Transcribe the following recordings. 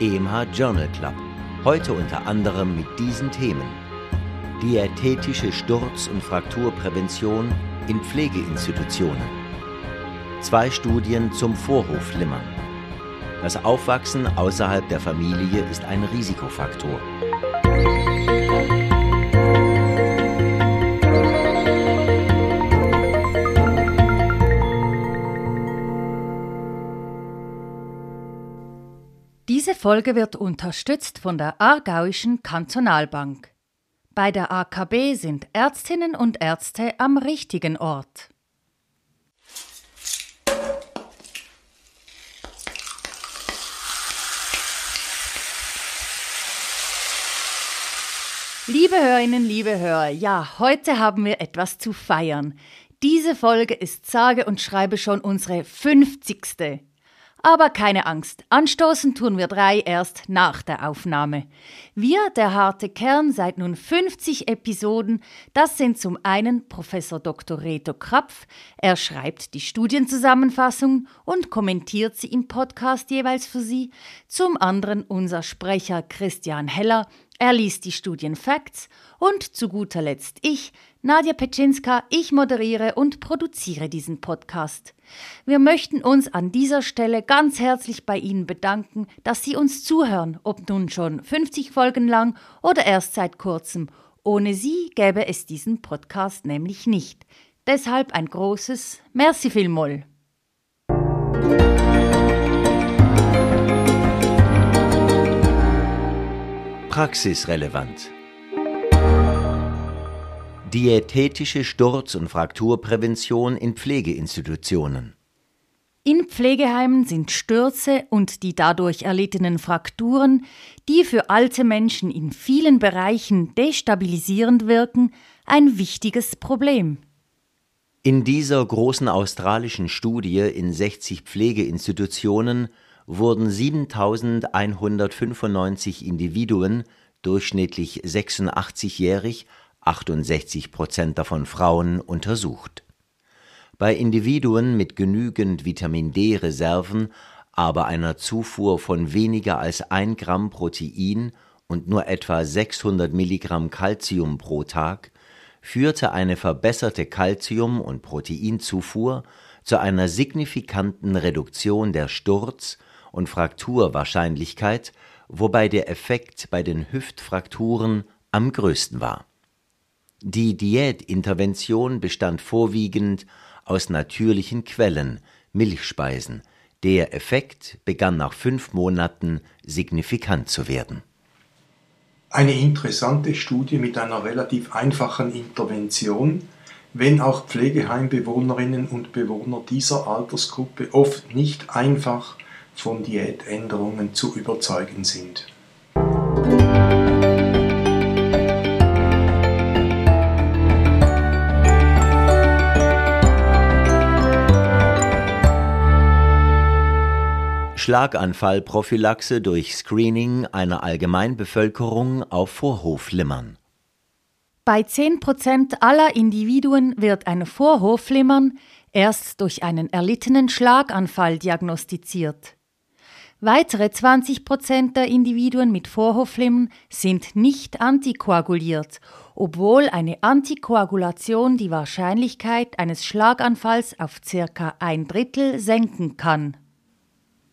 EMH Journal Club. Heute unter anderem mit diesen Themen. Diätetische Sturz- und Frakturprävention in Pflegeinstitutionen. Zwei Studien zum Vorhofflimmern. Das Aufwachsen außerhalb der Familie ist ein Risikofaktor. Folge wird unterstützt von der Aargauischen Kantonalbank. Bei der AKB sind Ärztinnen und Ärzte am richtigen Ort. Liebe Hörerinnen, liebe Hörer, ja, heute haben wir etwas zu feiern. Diese Folge ist sage und schreibe schon unsere 50. Aber keine Angst, anstoßen tun wir drei erst nach der Aufnahme. Wir, der harte Kern, seit nun 50 Episoden, das sind zum einen Professor Dr. Reto Krapf, er schreibt die Studienzusammenfassung und kommentiert sie im Podcast jeweils für Sie, zum anderen unser Sprecher Christian Heller, er liest die Studienfacts und zu guter Letzt ich, Nadja Petschinska, ich moderiere und produziere diesen Podcast. Wir möchten uns an dieser Stelle ganz herzlich bei Ihnen bedanken, dass Sie uns zuhören, ob nun schon 50 Folgen lang oder erst seit kurzem. Ohne Sie gäbe es diesen Podcast nämlich nicht. Deshalb ein großes Merci vielmals. Praxisrelevant. Diätetische Sturz- und Frakturprävention in Pflegeinstitutionen. In Pflegeheimen sind Stürze und die dadurch erlittenen Frakturen, die für alte Menschen in vielen Bereichen destabilisierend wirken, ein wichtiges Problem. In dieser großen australischen Studie in 60 Pflegeinstitutionen wurden 7195 Individuen, durchschnittlich 86-jährig, 68 Prozent davon Frauen, untersucht. Bei Individuen mit genügend Vitamin D-Reserven, aber einer Zufuhr von weniger als 1 Gramm Protein und nur etwa 600 Milligramm Calcium pro Tag führte eine verbesserte Calcium- und Proteinzufuhr zu einer signifikanten Reduktion der Sturz- und Frakturwahrscheinlichkeit, wobei der Effekt bei den Hüftfrakturen am größten war. Die Diätintervention bestand vorwiegend aus natürlichen Quellen, Milchspeisen. Der Effekt begann nach fünf Monaten signifikant zu werden. Eine interessante Studie mit einer relativ einfachen Intervention, wenn auch Pflegeheimbewohnerinnen und Bewohner dieser Altersgruppe oft nicht einfach von Diätänderungen zu überzeugen sind. Schlaganfallprophylaxe durch Screening einer Allgemeinbevölkerung auf Vorhofflimmern. Bei 10 Prozent aller Individuen wird ein Vorhofflimmern erst durch einen erlittenen Schlaganfall diagnostiziert. Weitere 20 Prozent der Individuen mit Vorhofflimmern sind nicht antikoaguliert, obwohl eine Antikoagulation die Wahrscheinlichkeit eines Schlaganfalls auf circa ein Drittel senken kann.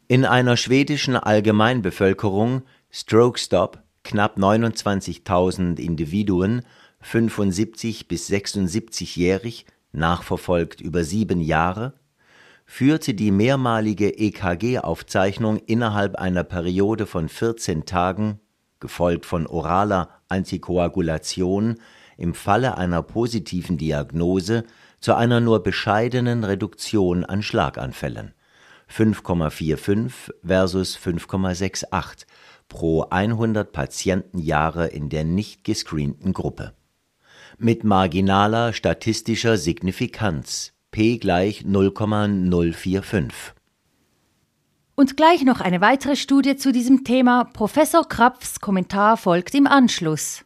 In einer schwedischen Allgemeinbevölkerung Stroke Stop knapp 29.000 Individuen, 75 bis 76-jährig, nachverfolgt über sieben Jahre, führte die mehrmalige EKG-Aufzeichnung innerhalb einer Periode von 14 Tagen, gefolgt von oraler Antikoagulation, im Falle einer positiven Diagnose zu einer nur bescheidenen Reduktion an Schlaganfällen. (5,45 versus 5,68 pro 100 Patientenjahre in der nicht gescreenten Gruppe) mit marginaler statistischer Signifikanz p gleich 0,045. Und gleich noch eine weitere Studie zu diesem Thema. Professor Krapfs Kommentar folgt im Anschluss.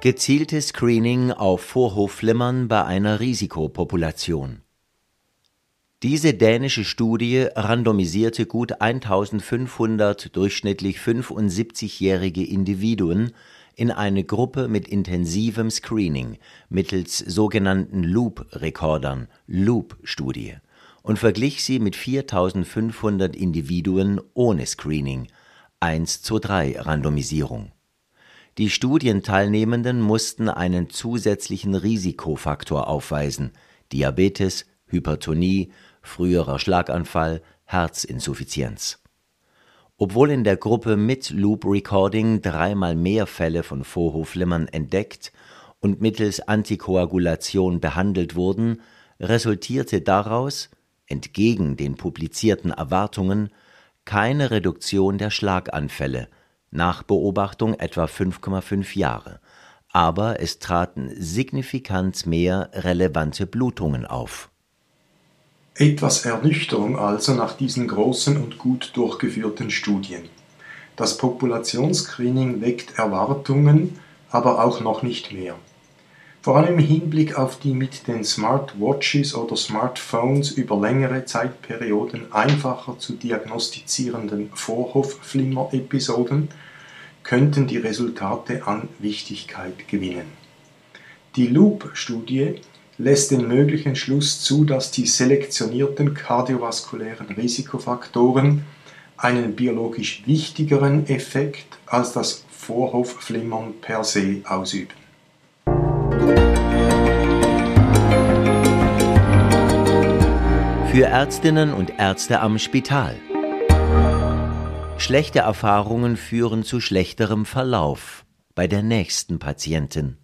Gezieltes Screening auf Vorhofflimmern bei einer Risikopopulation. Diese dänische Studie randomisierte gut 1500 durchschnittlich 75-jährige Individuen in eine Gruppe mit intensivem Screening mittels sogenannten Loop-Rekordern (Loop-Studie) und verglich sie mit 4500 Individuen ohne Screening (1:3-Randomisierung). Die Studienteilnehmenden mussten einen zusätzlichen Risikofaktor aufweisen (Diabetes, Hypertonie früherer Schlaganfall, Herzinsuffizienz. Obwohl in der Gruppe mit Loop Recording dreimal mehr Fälle von Vorhofflimmern entdeckt und mittels Antikoagulation behandelt wurden, resultierte daraus, entgegen den publizierten Erwartungen, keine Reduktion der Schlaganfälle nach Beobachtung etwa 5,5 Jahre, aber es traten signifikant mehr relevante Blutungen auf etwas Ernüchterung also nach diesen großen und gut durchgeführten Studien. Das Populationsscreening weckt Erwartungen, aber auch noch nicht mehr. Vor allem im Hinblick auf die mit den Smartwatches oder Smartphones über längere Zeitperioden einfacher zu diagnostizierenden Vorhofflimmer-Episoden könnten die Resultate an Wichtigkeit gewinnen. Die Loop-Studie lässt den möglichen Schluss zu, dass die selektionierten kardiovaskulären Risikofaktoren einen biologisch wichtigeren Effekt als das Vorhofflimmern per se ausüben. Für Ärztinnen und Ärzte am Spital. Schlechte Erfahrungen führen zu schlechterem Verlauf bei der nächsten Patientin.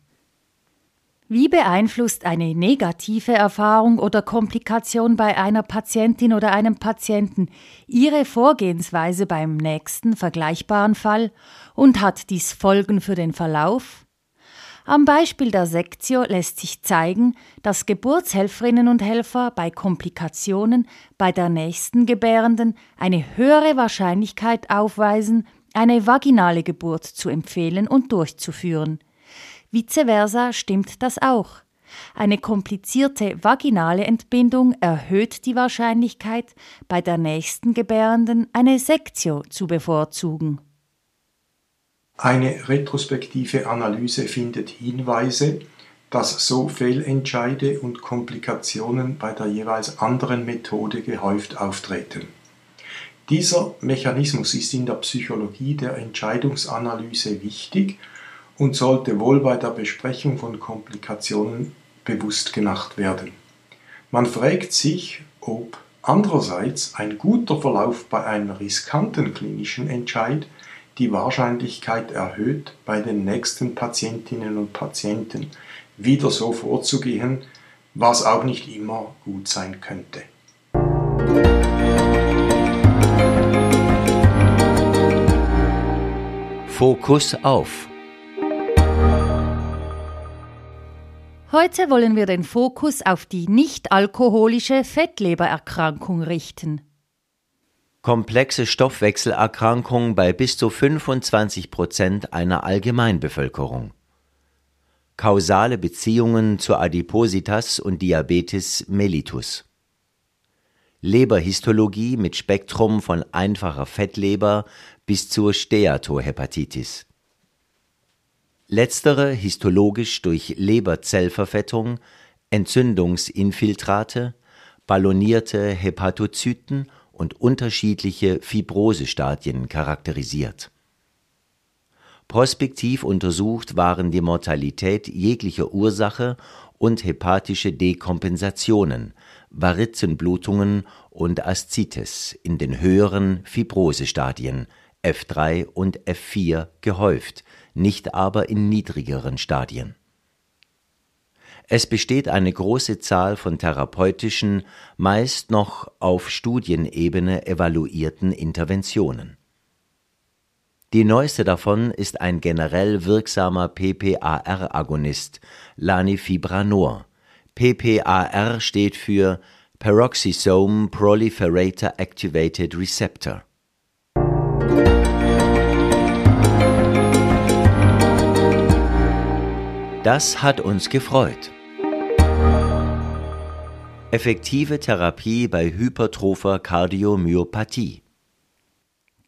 Wie beeinflusst eine negative Erfahrung oder Komplikation bei einer Patientin oder einem Patienten Ihre Vorgehensweise beim nächsten vergleichbaren Fall und hat dies Folgen für den Verlauf? Am Beispiel der Sektio lässt sich zeigen, dass Geburtshelferinnen und Helfer bei Komplikationen bei der nächsten Gebärenden eine höhere Wahrscheinlichkeit aufweisen, eine vaginale Geburt zu empfehlen und durchzuführen. Vice versa stimmt das auch. Eine komplizierte vaginale Entbindung erhöht die Wahrscheinlichkeit, bei der nächsten Gebärenden eine Sektio zu bevorzugen. Eine retrospektive Analyse findet Hinweise, dass so Fehlentscheide und Komplikationen bei der jeweils anderen Methode gehäuft auftreten. Dieser Mechanismus ist in der Psychologie der Entscheidungsanalyse wichtig und sollte wohl bei der Besprechung von Komplikationen bewusst gemacht werden. Man fragt sich, ob andererseits ein guter Verlauf bei einem riskanten klinischen Entscheid die Wahrscheinlichkeit erhöht, bei den nächsten Patientinnen und Patienten wieder so vorzugehen, was auch nicht immer gut sein könnte. Fokus auf Heute wollen wir den Fokus auf die nicht-alkoholische Fettlebererkrankung richten. Komplexe Stoffwechselerkrankung bei bis zu 25 Prozent einer Allgemeinbevölkerung. Kausale Beziehungen zur Adipositas und Diabetes mellitus. Leberhistologie mit Spektrum von einfacher Fettleber bis zur Steatohepatitis. Letztere histologisch durch Leberzellverfettung, Entzündungsinfiltrate, ballonierte Hepatozyten und unterschiedliche Fibrosestadien charakterisiert. Prospektiv untersucht waren die Mortalität jeglicher Ursache und hepatische Dekompensationen, Varizenblutungen und Aszites in den höheren Fibrosestadien F3 und F4 gehäuft nicht aber in niedrigeren Stadien. Es besteht eine große Zahl von therapeutischen, meist noch auf Studienebene evaluierten Interventionen. Die neueste davon ist ein generell wirksamer PPAR-Agonist, Lanifibranor. PPAR steht für Peroxisome Proliferator Activated Receptor. Das hat uns gefreut. Effektive Therapie bei hypertropher Kardiomyopathie.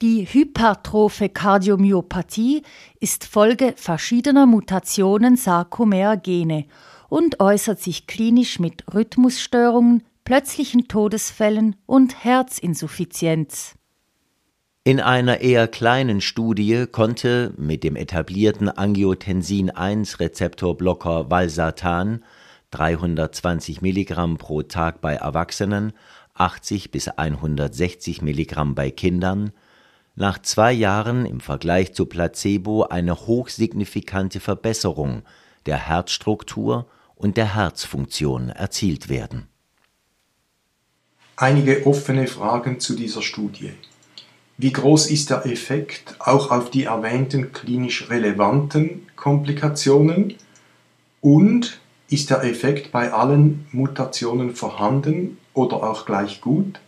Die hypertrophe Kardiomyopathie ist Folge verschiedener Mutationen Sarkomer-Gene und äußert sich klinisch mit Rhythmusstörungen, plötzlichen Todesfällen und Herzinsuffizienz. In einer eher kleinen Studie konnte mit dem etablierten Angiotensin-1-Rezeptorblocker Valsartan 320 Milligramm pro Tag bei Erwachsenen, 80 bis 160 Milligramm bei Kindern, nach zwei Jahren im Vergleich zu Placebo eine hochsignifikante Verbesserung der Herzstruktur und der Herzfunktion erzielt werden. Einige offene Fragen zu dieser Studie. Wie groß ist der Effekt auch auf die erwähnten klinisch relevanten Komplikationen? Und ist der Effekt bei allen Mutationen vorhanden oder auch gleich gut?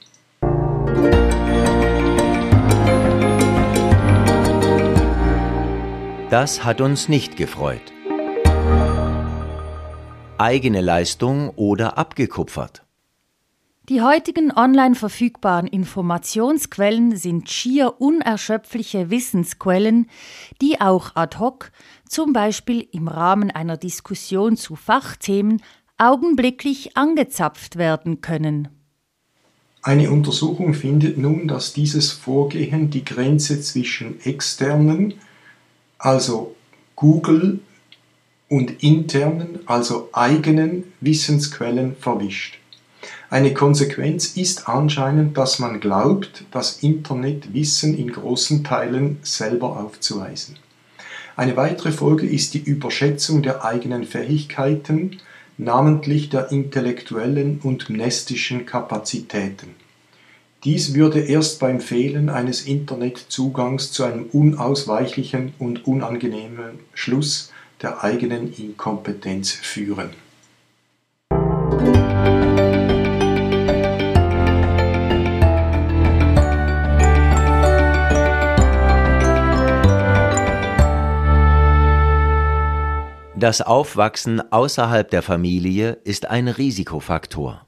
Das hat uns nicht gefreut. Eigene Leistung oder abgekupfert. Die heutigen online verfügbaren Informationsquellen sind schier unerschöpfliche Wissensquellen, die auch ad hoc, zum Beispiel im Rahmen einer Diskussion zu Fachthemen, augenblicklich angezapft werden können. Eine Untersuchung findet nun, dass dieses Vorgehen die Grenze zwischen externen, also Google, und internen, also eigenen Wissensquellen verwischt. Eine Konsequenz ist anscheinend, dass man glaubt, das Internet Wissen in großen Teilen selber aufzuweisen. Eine weitere Folge ist die Überschätzung der eigenen Fähigkeiten, namentlich der intellektuellen und mnestischen Kapazitäten. Dies würde erst beim Fehlen eines Internetzugangs zu einem unausweichlichen und unangenehmen Schluss der eigenen Inkompetenz führen. Das Aufwachsen außerhalb der Familie ist ein Risikofaktor.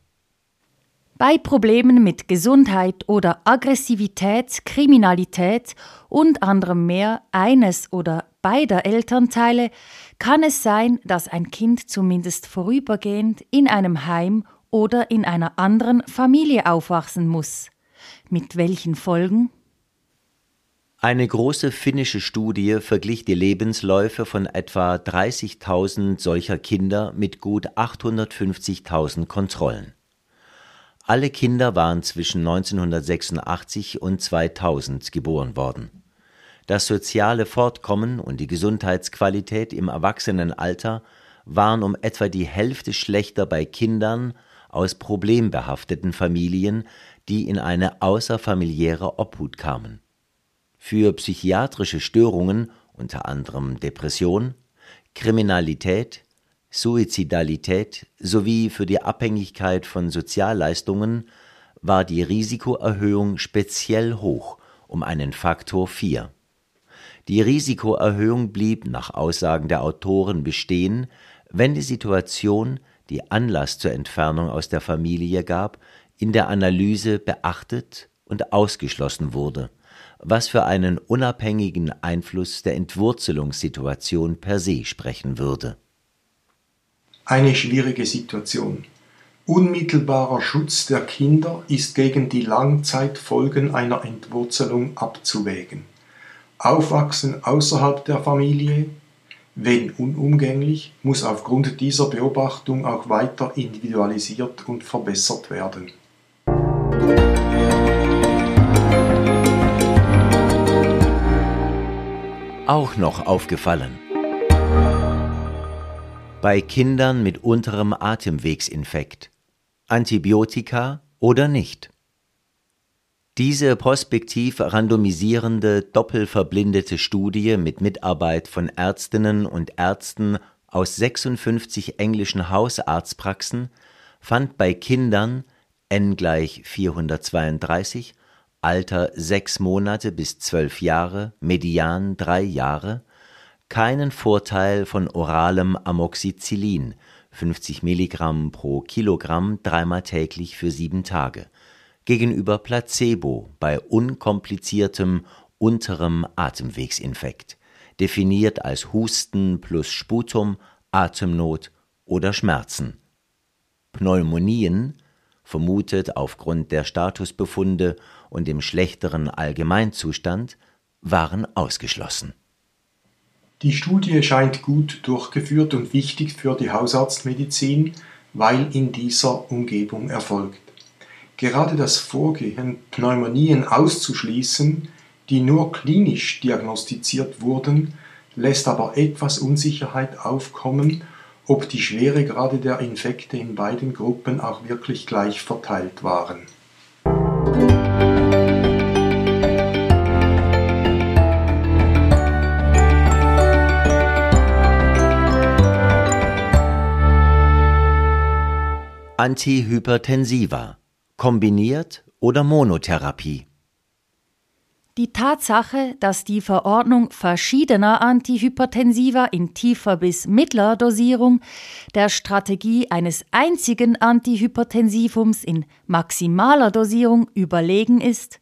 Bei Problemen mit Gesundheit oder Aggressivität, Kriminalität und anderem mehr eines oder beider Elternteile kann es sein, dass ein Kind zumindest vorübergehend in einem Heim oder in einer anderen Familie aufwachsen muss. Mit welchen Folgen? Eine große finnische Studie verglich die Lebensläufe von etwa 30.000 solcher Kinder mit gut 850.000 Kontrollen. Alle Kinder waren zwischen 1986 und 2000 geboren worden. Das soziale Fortkommen und die Gesundheitsqualität im Erwachsenenalter waren um etwa die Hälfte schlechter bei Kindern aus problembehafteten Familien, die in eine außerfamiliäre Obhut kamen für psychiatrische Störungen, unter anderem Depression, Kriminalität, Suizidalität sowie für die Abhängigkeit von Sozialleistungen war die Risikoerhöhung speziell hoch um einen Faktor 4. Die Risikoerhöhung blieb nach Aussagen der Autoren bestehen, wenn die Situation, die Anlass zur Entfernung aus der Familie gab, in der Analyse beachtet und ausgeschlossen wurde was für einen unabhängigen Einfluss der Entwurzelungssituation per se sprechen würde. Eine schwierige Situation. Unmittelbarer Schutz der Kinder ist gegen die Langzeitfolgen einer Entwurzelung abzuwägen. Aufwachsen außerhalb der Familie, wenn unumgänglich, muss aufgrund dieser Beobachtung auch weiter individualisiert und verbessert werden. Auch noch aufgefallen. Bei Kindern mit unterem Atemwegsinfekt. Antibiotika oder nicht? Diese prospektiv randomisierende, doppelverblindete Studie mit Mitarbeit von Ärztinnen und Ärzten aus 56 englischen Hausarztpraxen fand bei Kindern n gleich 432 Alter sechs Monate bis zwölf Jahre, Median drei Jahre, keinen Vorteil von oralem Amoxicillin, 50 Milligramm pro Kilogramm dreimal täglich für sieben Tage, gegenüber Placebo bei unkompliziertem unterem Atemwegsinfekt, definiert als Husten plus Sputum, Atemnot oder Schmerzen. Pneumonien, vermutet aufgrund der Statusbefunde und dem schlechteren Allgemeinzustand, waren ausgeschlossen. Die Studie scheint gut durchgeführt und wichtig für die Hausarztmedizin, weil in dieser Umgebung erfolgt. Gerade das Vorgehen, Pneumonien auszuschließen, die nur klinisch diagnostiziert wurden, lässt aber etwas Unsicherheit aufkommen, ob die Schweregrade der Infekte in beiden Gruppen auch wirklich gleich verteilt waren. Antihypertensiva kombiniert oder Monotherapie. Die Tatsache, dass die Verordnung verschiedener Antihypertensiva in tiefer bis mittlerer Dosierung der Strategie eines einzigen Antihypertensivums in maximaler Dosierung überlegen ist,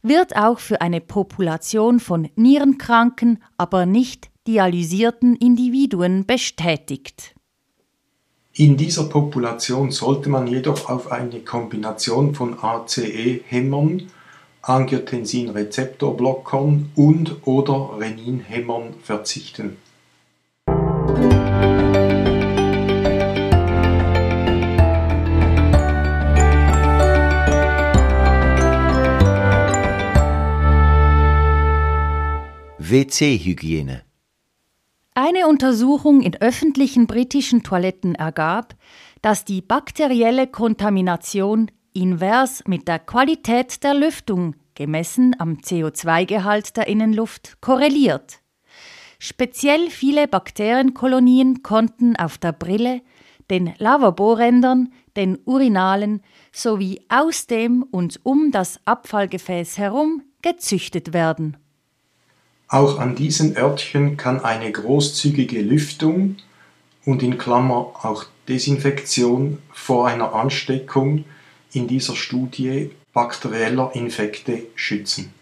wird auch für eine Population von nierenkranken, aber nicht dialysierten Individuen bestätigt. In dieser Population sollte man jedoch auf eine Kombination von ACE-Hämmern Angiotensin-Rezeptorblockern und/oder Renin-Hemmern verzichten. WC-Hygiene Eine Untersuchung in öffentlichen britischen Toiletten ergab, dass die bakterielle Kontamination invers mit der Qualität der Lüftung, gemessen am CO2-Gehalt der Innenluft, korreliert. Speziell viele Bakterienkolonien konnten auf der Brille, den Lavaborändern, den Urinalen sowie aus dem und um das Abfallgefäß herum gezüchtet werden. Auch an diesen Örtchen kann eine großzügige Lüftung und in Klammer auch Desinfektion vor einer Ansteckung in dieser Studie bakterieller Infekte schützen.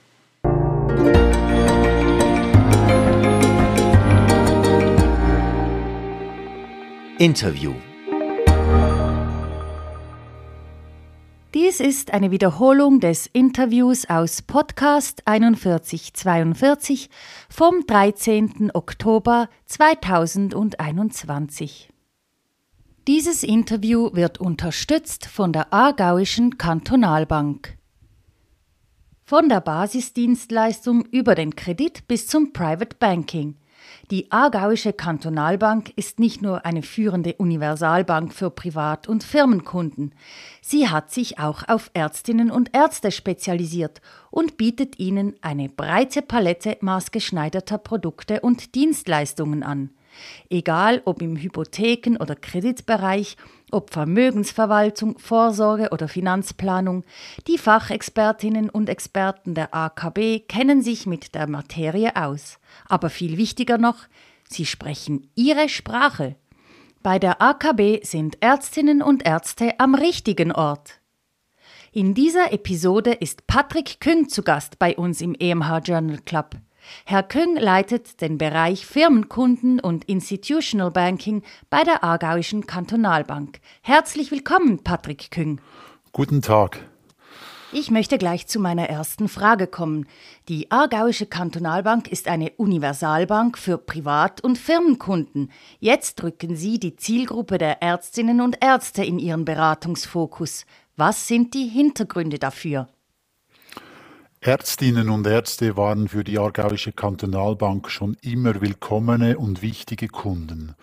Interview Dies ist eine Wiederholung des Interviews aus Podcast 4142 vom 13. Oktober 2021. Dieses Interview wird unterstützt von der Aargauischen Kantonalbank. Von der Basisdienstleistung über den Kredit bis zum Private Banking. Die Aargauische Kantonalbank ist nicht nur eine führende Universalbank für Privat- und Firmenkunden. Sie hat sich auch auf Ärztinnen und Ärzte spezialisiert und bietet ihnen eine breite Palette maßgeschneiderter Produkte und Dienstleistungen an. Egal ob im Hypotheken- oder Kreditbereich, ob Vermögensverwaltung, Vorsorge oder Finanzplanung, die Fachexpertinnen und Experten der AKB kennen sich mit der Materie aus. Aber viel wichtiger noch, sie sprechen ihre Sprache. Bei der AKB sind Ärztinnen und Ärzte am richtigen Ort. In dieser Episode ist Patrick Küng zu Gast bei uns im EMH Journal Club. Herr Küng leitet den Bereich Firmenkunden und Institutional Banking bei der Aargauischen Kantonalbank. Herzlich willkommen, Patrick Küng. Guten Tag. Ich möchte gleich zu meiner ersten Frage kommen. Die Aargauische Kantonalbank ist eine Universalbank für Privat- und Firmenkunden. Jetzt drücken Sie die Zielgruppe der Ärztinnen und Ärzte in Ihren Beratungsfokus. Was sind die Hintergründe dafür? Ärztinnen und Ärzte waren für die Aargauische Kantonalbank schon immer willkommene und wichtige Kunden.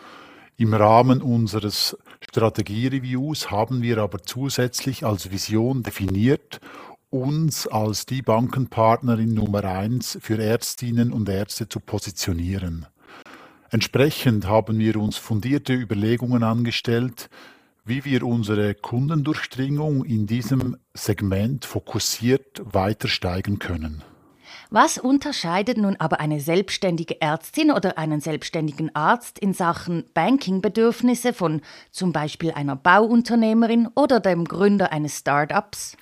Im Rahmen unseres Strategiereviews haben wir aber zusätzlich als Vision definiert, uns als die Bankenpartnerin Nummer eins für Ärztinnen und Ärzte zu positionieren. Entsprechend haben wir uns fundierte Überlegungen angestellt, wie wir unsere Kundendurchdringung in diesem Segment fokussiert weiter steigern können. Was unterscheidet nun aber eine selbstständige Ärztin oder einen selbstständigen Arzt in Sachen Bankingbedürfnisse von zum Beispiel einer Bauunternehmerin oder dem Gründer eines Start-ups?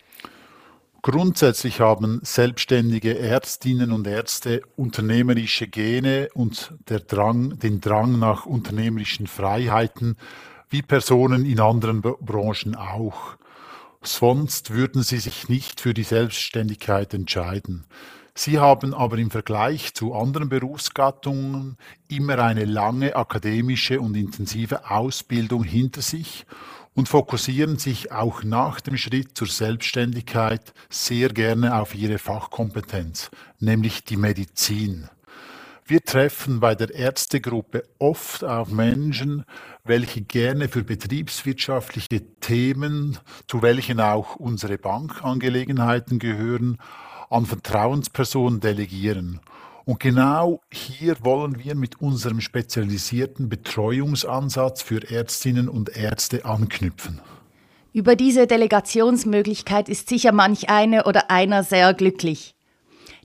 Grundsätzlich haben selbstständige Ärztinnen und Ärzte unternehmerische Gene und Drang, den Drang nach unternehmerischen Freiheiten, wie Personen in anderen Branchen auch. Sonst würden sie sich nicht für die Selbstständigkeit entscheiden. Sie haben aber im Vergleich zu anderen Berufsgattungen immer eine lange akademische und intensive Ausbildung hinter sich und fokussieren sich auch nach dem Schritt zur Selbstständigkeit sehr gerne auf ihre Fachkompetenz, nämlich die Medizin. Wir treffen bei der Ärztegruppe oft auf Menschen, welche gerne für betriebswirtschaftliche Themen, zu welchen auch unsere Bankangelegenheiten gehören, an Vertrauenspersonen delegieren. Und genau hier wollen wir mit unserem spezialisierten Betreuungsansatz für Ärztinnen und Ärzte anknüpfen. Über diese Delegationsmöglichkeit ist sicher manch eine oder einer sehr glücklich.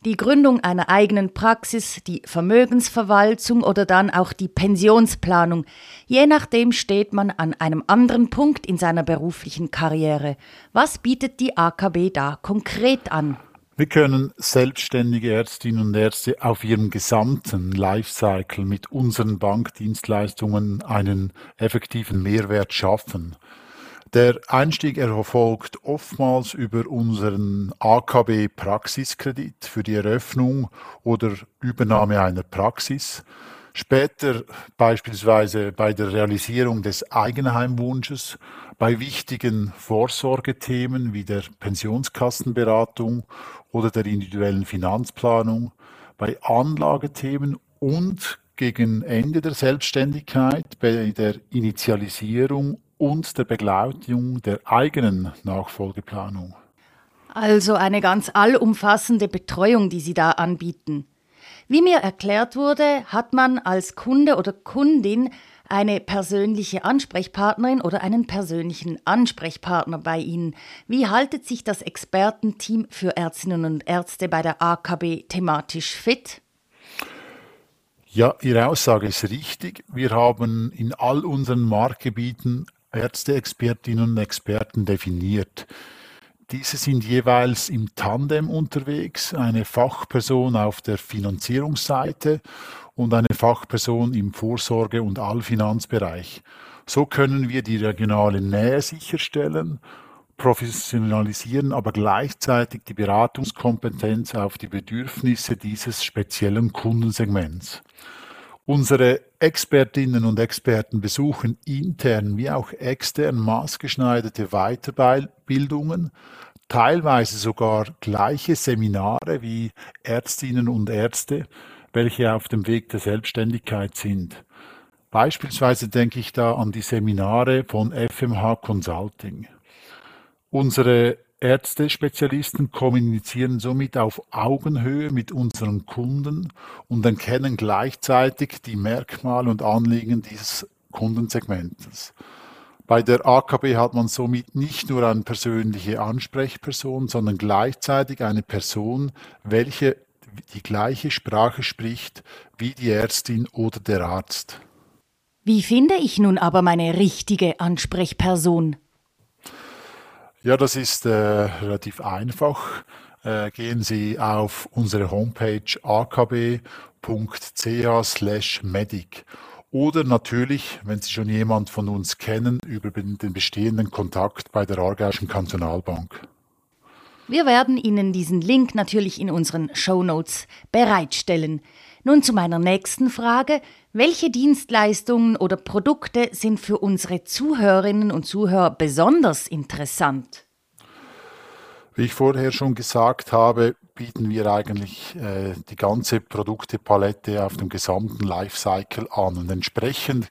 Die Gründung einer eigenen Praxis, die Vermögensverwaltung oder dann auch die Pensionsplanung. Je nachdem steht man an einem anderen Punkt in seiner beruflichen Karriere. Was bietet die AKB da konkret an? Wir können selbstständige Ärztinnen und Ärzte auf ihrem gesamten Lifecycle mit unseren Bankdienstleistungen einen effektiven Mehrwert schaffen. Der Einstieg erfolgt oftmals über unseren AKB Praxiskredit für die Eröffnung oder Übernahme einer Praxis. Später beispielsweise bei der Realisierung des Eigenheimwunsches, bei wichtigen Vorsorgethemen wie der Pensionskassenberatung oder der individuellen Finanzplanung, bei Anlagethemen und gegen Ende der Selbstständigkeit bei der Initialisierung und der Begleitung der eigenen Nachfolgeplanung. Also eine ganz allumfassende Betreuung, die Sie da anbieten. Wie mir erklärt wurde, hat man als Kunde oder Kundin eine persönliche Ansprechpartnerin oder einen persönlichen Ansprechpartner bei Ihnen. Wie haltet sich das Expertenteam für Ärztinnen und Ärzte bei der AKB thematisch fit? Ja, Ihre Aussage ist richtig. Wir haben in all unseren Marktgebieten Ärzteexpertinnen und Experten definiert. Diese sind jeweils im Tandem unterwegs, eine Fachperson auf der Finanzierungsseite und eine Fachperson im Vorsorge- und Allfinanzbereich. So können wir die regionale Nähe sicherstellen, professionalisieren aber gleichzeitig die Beratungskompetenz auf die Bedürfnisse dieses speziellen Kundensegments. Unsere Expertinnen und Experten besuchen intern wie auch extern maßgeschneiderte Weiterbildungen, teilweise sogar gleiche Seminare wie Ärztinnen und Ärzte, welche auf dem Weg der Selbstständigkeit sind. Beispielsweise denke ich da an die Seminare von FMH Consulting. Unsere Ärzte-Spezialisten kommunizieren somit auf Augenhöhe mit unseren Kunden und erkennen gleichzeitig die Merkmale und Anliegen dieses Kundensegments. Bei der AKB hat man somit nicht nur eine persönliche Ansprechperson, sondern gleichzeitig eine Person, welche die gleiche Sprache spricht wie die Ärztin oder der Arzt. Wie finde ich nun aber meine richtige Ansprechperson? Ja, das ist äh, relativ einfach. Äh, gehen Sie auf unsere Homepage akb.ch/medic oder natürlich, wenn Sie schon jemand von uns kennen, über den bestehenden Kontakt bei der Aargauischen Kantonalbank. Wir werden Ihnen diesen Link natürlich in unseren Show Notes bereitstellen. Nun zu meiner nächsten Frage. Welche Dienstleistungen oder Produkte sind für unsere Zuhörerinnen und Zuhörer besonders interessant? Wie ich vorher schon gesagt habe, bieten wir eigentlich äh, die ganze Produktepalette auf dem gesamten Lifecycle an. Und entsprechend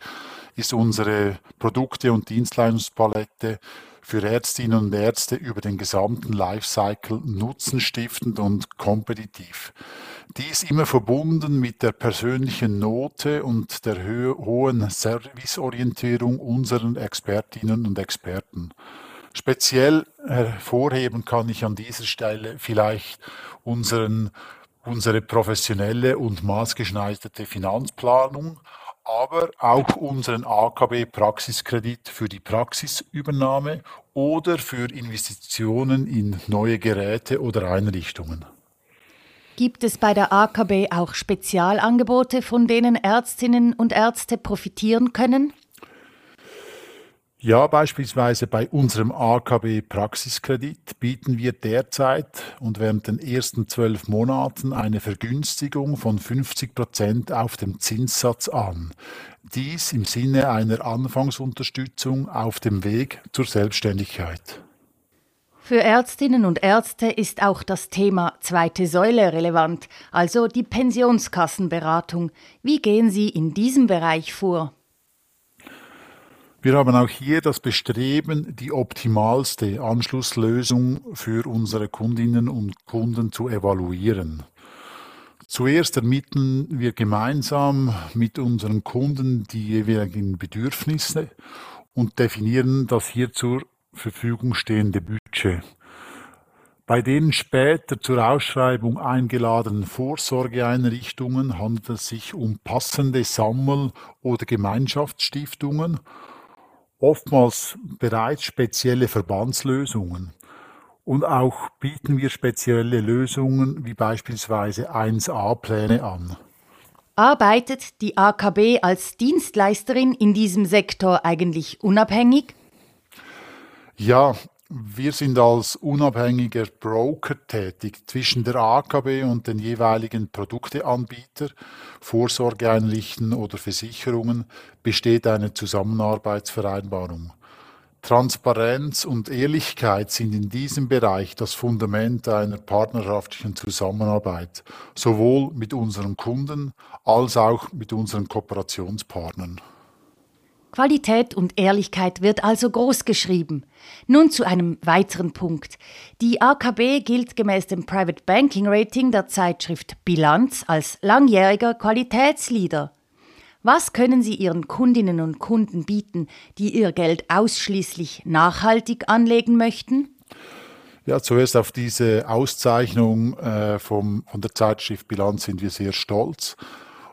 ist unsere Produkte- und Dienstleistungspalette für Ärztinnen und Ärzte über den gesamten Lifecycle nutzenstiftend und kompetitiv. Dies immer verbunden mit der persönlichen Note und der hohen Serviceorientierung unserer Expertinnen und Experten. Speziell hervorheben kann ich an dieser Stelle vielleicht unseren unsere professionelle und maßgeschneiderte Finanzplanung, aber auch unseren AKB Praxiskredit für die Praxisübernahme oder für Investitionen in neue Geräte oder Einrichtungen. Gibt es bei der AKB auch Spezialangebote, von denen Ärztinnen und Ärzte profitieren können? Ja, beispielsweise bei unserem AKB Praxiskredit bieten wir derzeit und während den ersten zwölf Monaten eine Vergünstigung von 50 Prozent auf dem Zinssatz an. Dies im Sinne einer Anfangsunterstützung auf dem Weg zur Selbstständigkeit. Für Ärztinnen und Ärzte ist auch das Thema zweite Säule relevant, also die Pensionskassenberatung. Wie gehen Sie in diesem Bereich vor? Wir haben auch hier das Bestreben, die optimalste Anschlusslösung für unsere Kundinnen und Kunden zu evaluieren. Zuerst ermitteln wir gemeinsam mit unseren Kunden die jeweiligen Bedürfnisse und definieren das hier zur Verfügung stehende Budget. Bei den später zur Ausschreibung eingeladenen Vorsorgeeinrichtungen handelt es sich um passende Sammel- oder Gemeinschaftsstiftungen oftmals bereits spezielle Verbandslösungen. Und auch bieten wir spezielle Lösungen wie beispielsweise 1a-Pläne an. Arbeitet die AKB als Dienstleisterin in diesem Sektor eigentlich unabhängig? Ja, wir sind als unabhängiger Broker tätig zwischen der AKB und den jeweiligen Produkteanbieter, Vorsorgeeinrichten oder Versicherungen besteht eine Zusammenarbeitsvereinbarung. Transparenz und Ehrlichkeit sind in diesem Bereich das Fundament einer partnerschaftlichen Zusammenarbeit, sowohl mit unseren Kunden als auch mit unseren Kooperationspartnern. Qualität und Ehrlichkeit wird also groß geschrieben. Nun zu einem weiteren Punkt. Die AKB gilt gemäß dem Private Banking Rating der Zeitschrift Bilanz als langjähriger Qualitätsleader. Was können Sie Ihren Kundinnen und Kunden bieten, die ihr Geld ausschließlich nachhaltig anlegen möchten? Ja, zuerst auf diese Auszeichnung äh, vom, von der Zeitschrift Bilanz sind wir sehr stolz.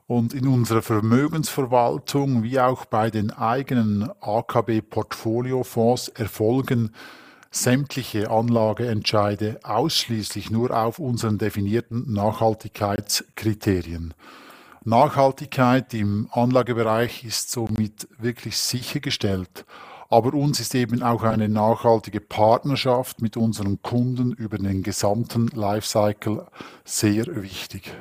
Und in unserer Vermögensverwaltung wie auch bei den eigenen AKB-Portfoliofonds erfolgen sämtliche Anlageentscheide ausschließlich nur auf unseren definierten Nachhaltigkeitskriterien. Nachhaltigkeit im Anlagebereich ist somit wirklich sichergestellt. Aber uns ist eben auch eine nachhaltige Partnerschaft mit unseren Kunden über den gesamten Lifecycle sehr wichtig.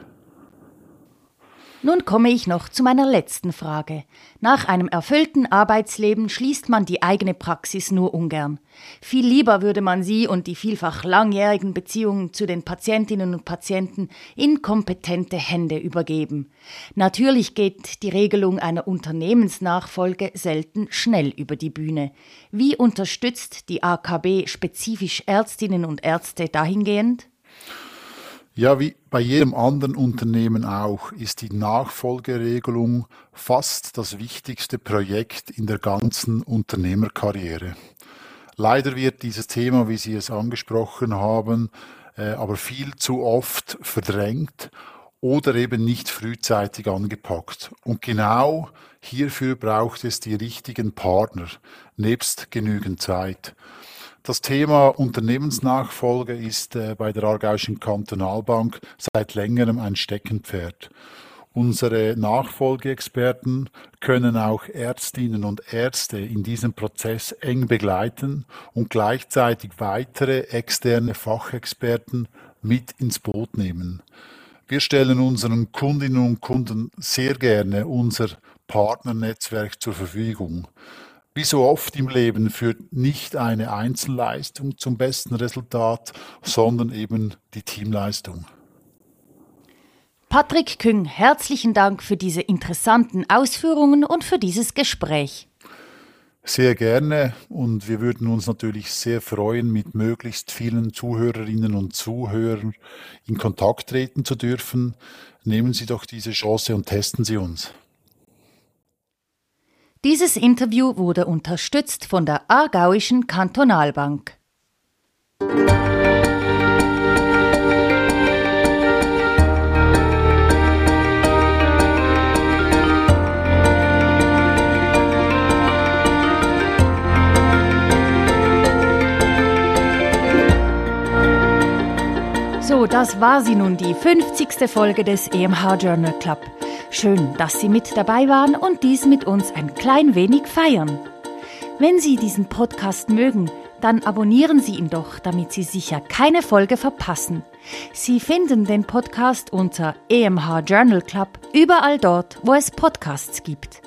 Nun komme ich noch zu meiner letzten Frage. Nach einem erfüllten Arbeitsleben schließt man die eigene Praxis nur ungern. Viel lieber würde man sie und die vielfach langjährigen Beziehungen zu den Patientinnen und Patienten in kompetente Hände übergeben. Natürlich geht die Regelung einer Unternehmensnachfolge selten schnell über die Bühne. Wie unterstützt die AKB spezifisch Ärztinnen und Ärzte dahingehend? Ja, wie bei jedem anderen Unternehmen auch, ist die Nachfolgeregelung fast das wichtigste Projekt in der ganzen Unternehmerkarriere. Leider wird dieses Thema, wie Sie es angesprochen haben, äh, aber viel zu oft verdrängt oder eben nicht frühzeitig angepackt. Und genau hierfür braucht es die richtigen Partner, nebst genügend Zeit. Das Thema Unternehmensnachfolge ist äh, bei der Aargauischen Kantonalbank seit längerem ein Steckenpferd. Unsere Nachfolgeexperten können auch Ärztinnen und Ärzte in diesem Prozess eng begleiten und gleichzeitig weitere externe Fachexperten mit ins Boot nehmen. Wir stellen unseren Kundinnen und Kunden sehr gerne unser Partnernetzwerk zur Verfügung. Wie so oft im Leben führt nicht eine Einzelleistung zum besten Resultat, sondern eben die Teamleistung. Patrick Küng, herzlichen Dank für diese interessanten Ausführungen und für dieses Gespräch. Sehr gerne und wir würden uns natürlich sehr freuen, mit möglichst vielen Zuhörerinnen und Zuhörern in Kontakt treten zu dürfen. Nehmen Sie doch diese Chance und testen Sie uns. Dieses Interview wurde unterstützt von der Aargauischen Kantonalbank. So, das war sie nun, die 50. Folge des EMH Journal Club. Schön, dass Sie mit dabei waren und dies mit uns ein klein wenig feiern. Wenn Sie diesen Podcast mögen, dann abonnieren Sie ihn doch, damit Sie sicher keine Folge verpassen. Sie finden den Podcast unter EMH Journal Club überall dort, wo es Podcasts gibt.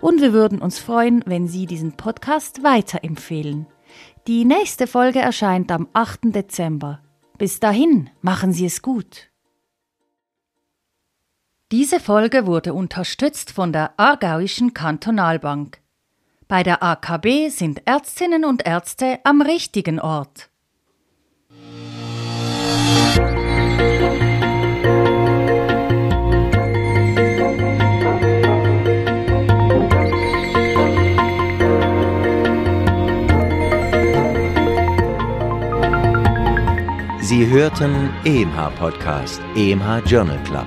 Und wir würden uns freuen, wenn Sie diesen Podcast weiterempfehlen. Die nächste Folge erscheint am 8. Dezember. Bis dahin, machen Sie es gut. Diese Folge wurde unterstützt von der Aargauischen Kantonalbank. Bei der AKB sind Ärztinnen und Ärzte am richtigen Ort. Sie hörten EMH Podcast, EMH Journal Club.